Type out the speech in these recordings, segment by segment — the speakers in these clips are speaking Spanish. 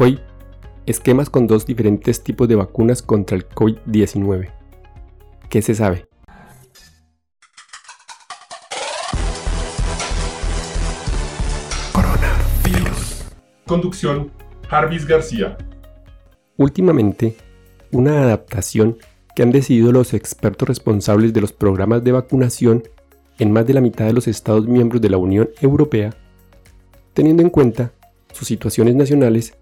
Hoy, esquemas con dos diferentes tipos de vacunas contra el COVID-19. ¿Qué se sabe? Coronavirus. Conducción, Jarvis García. Últimamente, una adaptación que han decidido los expertos responsables de los programas de vacunación en más de la mitad de los Estados miembros de la Unión Europea, teniendo en cuenta sus situaciones nacionales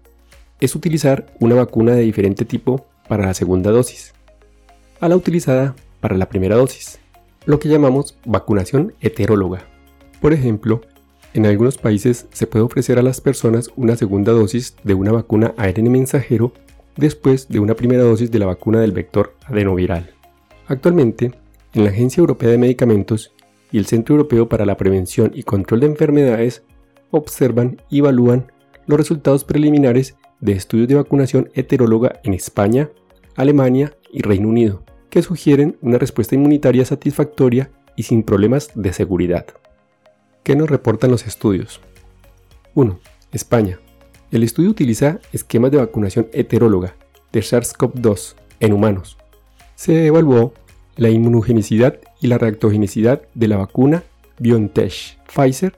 es utilizar una vacuna de diferente tipo para la segunda dosis, a la utilizada para la primera dosis, lo que llamamos vacunación heteróloga. Por ejemplo, en algunos países se puede ofrecer a las personas una segunda dosis de una vacuna ARN mensajero después de una primera dosis de la vacuna del vector adenoviral. Actualmente, en la Agencia Europea de Medicamentos y el Centro Europeo para la Prevención y Control de Enfermedades observan y evalúan los resultados preliminares de estudios de vacunación heteróloga en España, Alemania y Reino Unido, que sugieren una respuesta inmunitaria satisfactoria y sin problemas de seguridad. ¿Qué nos reportan los estudios? 1. España. El estudio utiliza esquemas de vacunación heteróloga de SARS-CoV-2 en humanos. Se evaluó la inmunogenicidad y la reactogenicidad de la vacuna BioNTech Pfizer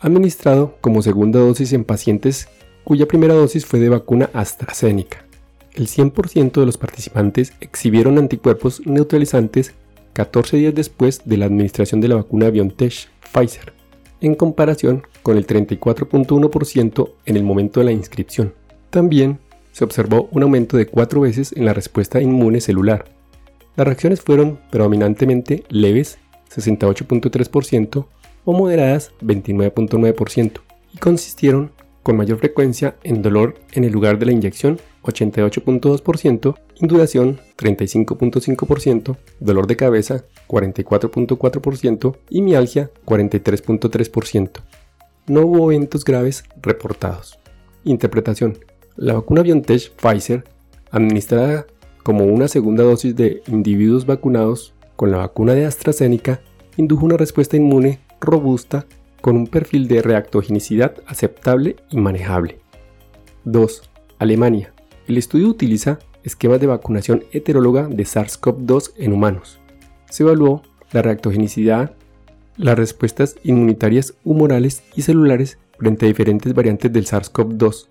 administrado como segunda dosis en pacientes cuya primera dosis fue de vacuna AstraZeneca. El 100% de los participantes exhibieron anticuerpos neutralizantes 14 días después de la administración de la vacuna BioNTech Pfizer, en comparación con el 34.1% en el momento de la inscripción. También se observó un aumento de 4 veces en la respuesta inmune celular. Las reacciones fueron predominantemente leves, 68.3%, o moderadas, 29.9%, y consistieron con mayor frecuencia en dolor en el lugar de la inyección 88.2%, induración 35.5%, dolor de cabeza 44.4% y mialgia 43.3%. No hubo eventos graves reportados. Interpretación. La vacuna BioNTech Pfizer, administrada como una segunda dosis de individuos vacunados con la vacuna de AstraZeneca, indujo una respuesta inmune robusta con un perfil de reactogenicidad aceptable y manejable. 2. Alemania. El estudio utiliza esquemas de vacunación heteróloga de SARS-CoV-2 en humanos. Se evaluó la reactogenicidad, las respuestas inmunitarias humorales y celulares frente a diferentes variantes del SARS-CoV-2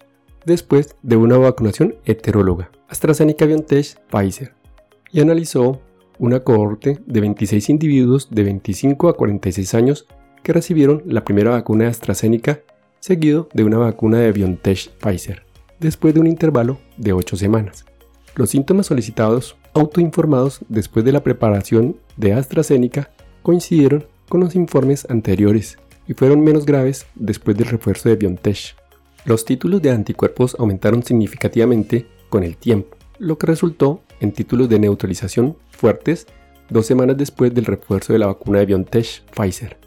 después de una vacunación heteróloga, AstraZeneca BioNTech Pfizer, y analizó una cohorte de 26 individuos de 25 a 46 años que recibieron la primera vacuna de AstraZeneca seguido de una vacuna de BioNTech Pfizer, después de un intervalo de 8 semanas. Los síntomas solicitados autoinformados después de la preparación de AstraZeneca coincidieron con los informes anteriores y fueron menos graves después del refuerzo de BioNTech. Los títulos de anticuerpos aumentaron significativamente con el tiempo, lo que resultó en títulos de neutralización fuertes dos semanas después del refuerzo de la vacuna de BioNTech Pfizer.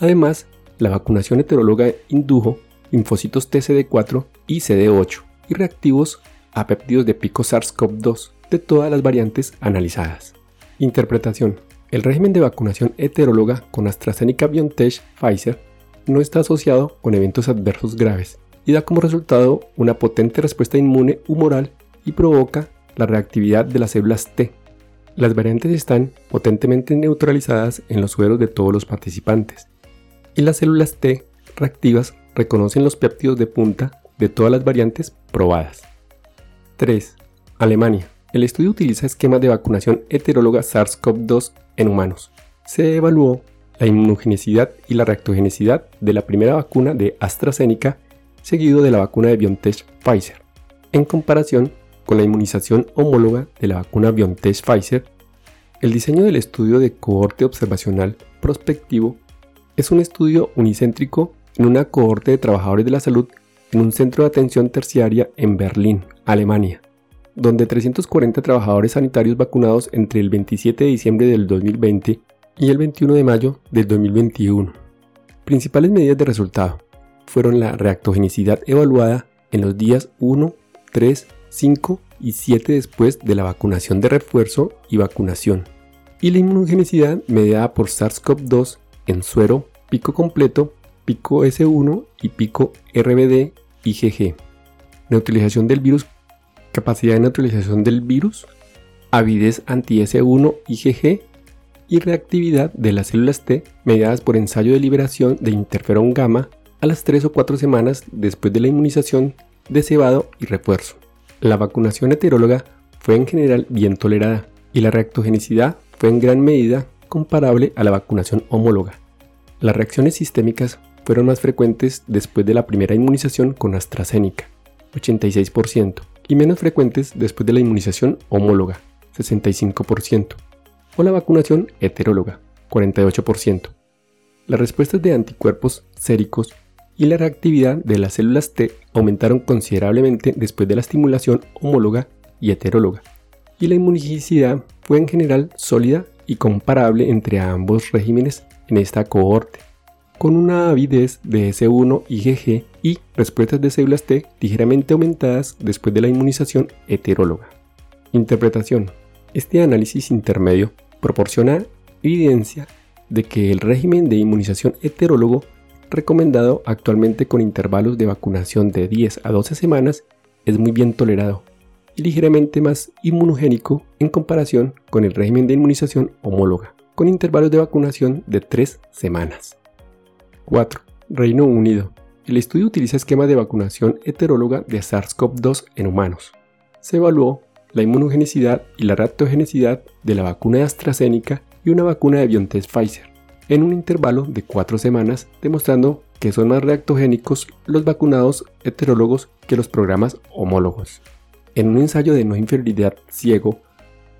Además, la vacunación heteróloga indujo linfocitos TCD4 y CD8 y reactivos a péptidos de pico SARS-CoV-2 de todas las variantes analizadas. Interpretación. El régimen de vacunación heteróloga con AstraZeneca BioNTech Pfizer no está asociado con eventos adversos graves y da como resultado una potente respuesta inmune humoral y provoca la reactividad de las células T. Las variantes están potentemente neutralizadas en los sueros de todos los participantes y las células T reactivas reconocen los péptidos de punta de todas las variantes probadas. 3. Alemania. El estudio utiliza esquemas de vacunación heteróloga SARS-CoV-2 en humanos. Se evaluó la inmunogenicidad y la reactogenicidad de la primera vacuna de AstraZeneca seguido de la vacuna de BioNTech Pfizer, en comparación con la inmunización homóloga de la vacuna BioNTech Pfizer. El diseño del estudio de cohorte observacional prospectivo es un estudio unicéntrico en una cohorte de trabajadores de la salud en un centro de atención terciaria en Berlín, Alemania, donde 340 trabajadores sanitarios vacunados entre el 27 de diciembre del 2020 y el 21 de mayo del 2021. Principales medidas de resultado fueron la reactogenicidad evaluada en los días 1, 3, 5 y 7 después de la vacunación de refuerzo y vacunación, y la inmunogenicidad mediada por SARS-CoV-2 en suero pico completo, pico S1 y pico RBD IgG. neutralización del virus, capacidad de neutralización del virus, avidez anti-S1 IgG y reactividad de las células T mediadas por ensayo de liberación de interferón gamma a las 3 o 4 semanas después de la inmunización de cebado y refuerzo. La vacunación heteróloga fue en general bien tolerada y la reactogenicidad fue en gran medida comparable a la vacunación homóloga. Las reacciones sistémicas fueron más frecuentes después de la primera inmunización con AstraZeneca, 86%, y menos frecuentes después de la inmunización homóloga, 65%, o la vacunación heteróloga, 48%. Las respuestas de anticuerpos séricos y la reactividad de las células T aumentaron considerablemente después de la estimulación homóloga y heteróloga, y la inmunogenicidad fue en general sólida y comparable entre ambos regímenes en esta cohorte, con una avidez de S1 IgG y respuestas de células T ligeramente aumentadas después de la inmunización heteróloga. Interpretación. Este análisis intermedio proporciona evidencia de que el régimen de inmunización heterólogo recomendado actualmente con intervalos de vacunación de 10 a 12 semanas es muy bien tolerado ligeramente más inmunogénico en comparación con el régimen de inmunización homóloga, con intervalos de vacunación de 3 semanas. 4. Reino Unido. El estudio utiliza esquema de vacunación heteróloga de SARS-CoV-2 en humanos. Se evaluó la inmunogenicidad y la reactogenicidad de la vacuna de AstraZeneca y una vacuna de BioNTech Pfizer en un intervalo de 4 semanas, demostrando que son más reactogénicos los vacunados heterólogos que los programas homólogos. En un ensayo de no inferioridad ciego,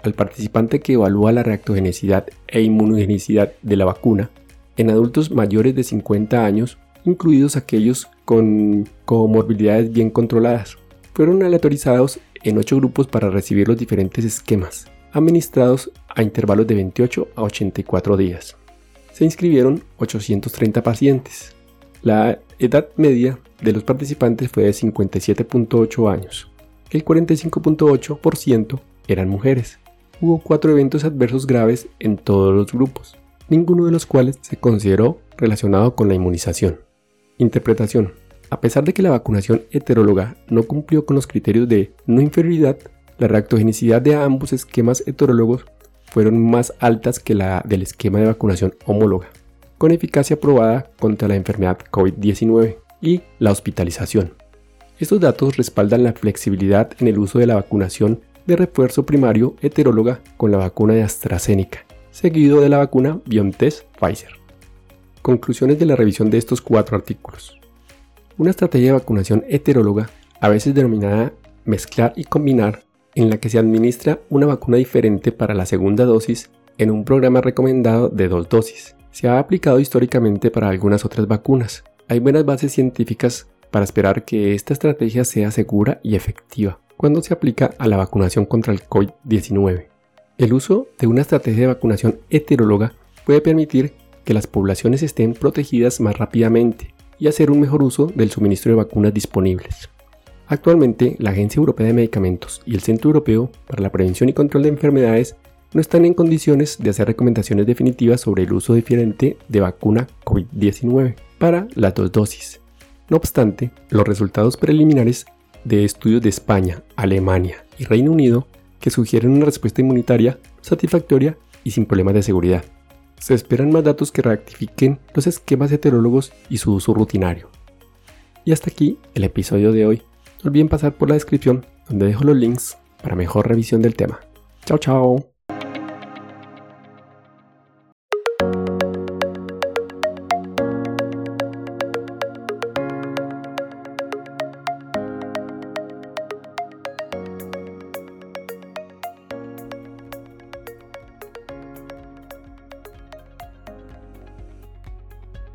al participante que evalúa la reactogenicidad e inmunogenicidad de la vacuna en adultos mayores de 50 años, incluidos aquellos con comorbilidades bien controladas, fueron aleatorizados en 8 grupos para recibir los diferentes esquemas, administrados a intervalos de 28 a 84 días. Se inscribieron 830 pacientes. La edad media de los participantes fue de 57.8 años. El 45.8% eran mujeres. Hubo cuatro eventos adversos graves en todos los grupos, ninguno de los cuales se consideró relacionado con la inmunización. Interpretación. A pesar de que la vacunación heteróloga no cumplió con los criterios de no inferioridad, la reactogenicidad de ambos esquemas heterólogos fueron más altas que la del esquema de vacunación homóloga, con eficacia probada contra la enfermedad COVID-19 y la hospitalización. Estos datos respaldan la flexibilidad en el uso de la vacunación de refuerzo primario heteróloga con la vacuna de AstraZeneca, seguido de la vacuna BioNTech Pfizer. Conclusiones de la revisión de estos cuatro artículos. Una estrategia de vacunación heteróloga, a veces denominada mezclar y combinar, en la que se administra una vacuna diferente para la segunda dosis en un programa recomendado de dos dosis. Se ha aplicado históricamente para algunas otras vacunas. Hay buenas bases científicas para esperar que esta estrategia sea segura y efectiva cuando se aplica a la vacunación contra el COVID-19. El uso de una estrategia de vacunación heteróloga puede permitir que las poblaciones estén protegidas más rápidamente y hacer un mejor uso del suministro de vacunas disponibles. Actualmente, la Agencia Europea de Medicamentos y el Centro Europeo para la Prevención y Control de Enfermedades no están en condiciones de hacer recomendaciones definitivas sobre el uso diferente de vacuna COVID-19 para las dos dosis. No obstante, los resultados preliminares de estudios de España, Alemania y Reino Unido que sugieren una respuesta inmunitaria satisfactoria y sin problemas de seguridad. Se esperan más datos que rectifiquen los esquemas heterólogos y su uso rutinario. Y hasta aquí el episodio de hoy. No olviden pasar por la descripción donde dejo los links para mejor revisión del tema. Chao, chao.